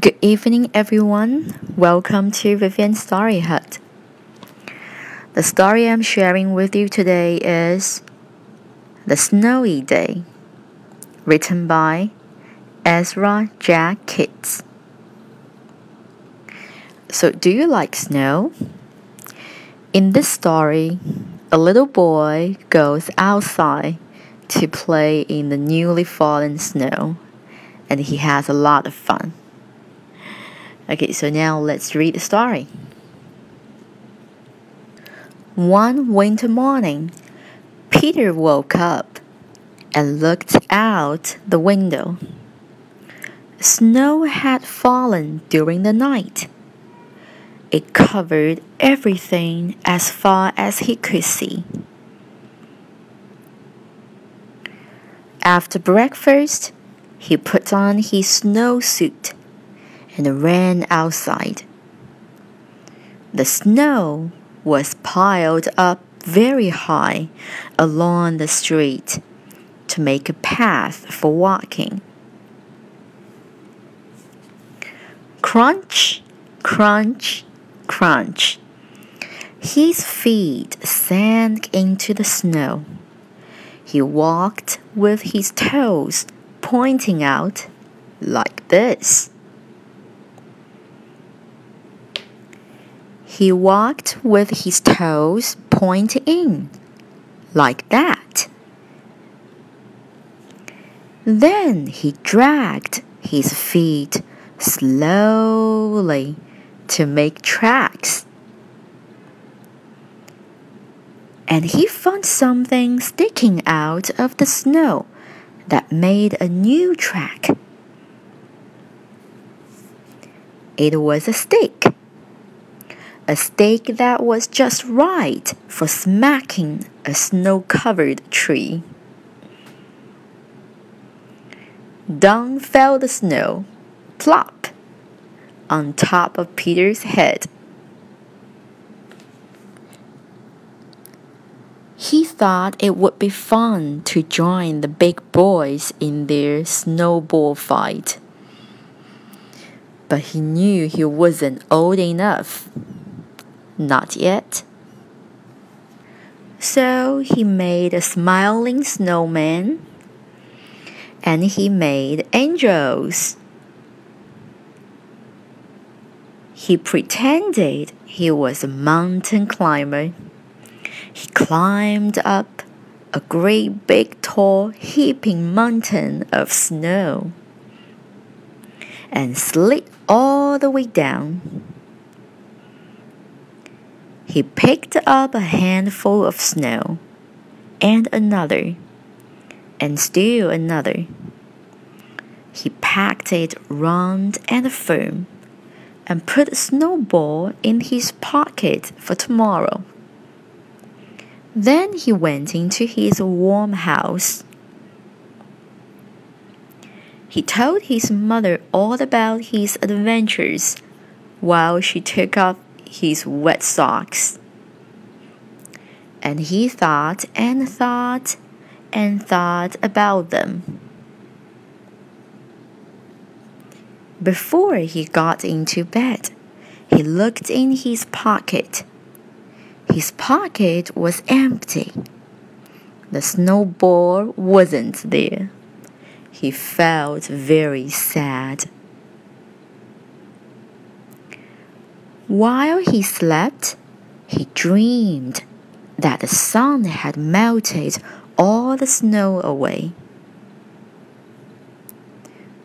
Good evening, everyone. Welcome to Vivian Story Hut. The story I'm sharing with you today is The Snowy Day, written by Ezra Jack Keats. So, do you like snow? In this story, a little boy goes outside to play in the newly fallen snow, and he has a lot of fun. Okay, so now let's read the story. One winter morning, Peter woke up and looked out the window. Snow had fallen during the night. It covered everything as far as he could see. After breakfast, he put on his snowsuit and ran outside. The snow was piled up very high along the street to make a path for walking. Crunch, crunch, crunch. His feet sank into the snow. He walked with his toes pointing out like this. He walked with his toes pointing in like that. Then he dragged his feet slowly to make tracks. And he found something sticking out of the snow that made a new track. It was a stake. A stake that was just right for smacking a snow covered tree. Down fell the snow, plop on top of Peter's head. He thought it would be fun to join the big boys in their snowball fight. But he knew he wasn't old enough. Not yet. So he made a smiling snowman and he made angels. He pretended he was a mountain climber. He climbed up a great big tall heaping mountain of snow and slid all the way down. He picked up a handful of snow and another and still another. He packed it round and firm and put a snowball in his pocket for tomorrow. Then he went into his warm house. He told his mother all about his adventures while she took off his wet socks. And he thought and thought and thought about them. Before he got into bed, he looked in his pocket. His pocket was empty. The snowball wasn't there. He felt very sad. While he slept, he dreamed that the sun had melted all the snow away.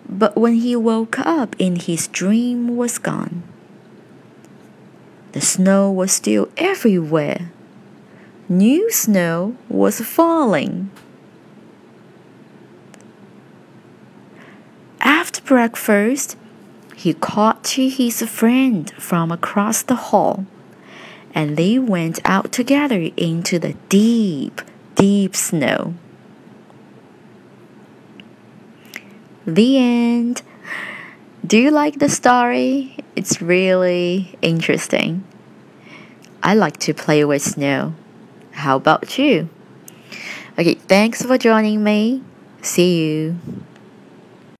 But when he woke up in his dream was gone. The snow was still everywhere. New snow was falling. After breakfast, he called to his friend from across the hall, and they went out together into the deep, deep snow. The end. Do you like the story? It's really interesting. I like to play with snow. How about you? Okay, thanks for joining me. See you.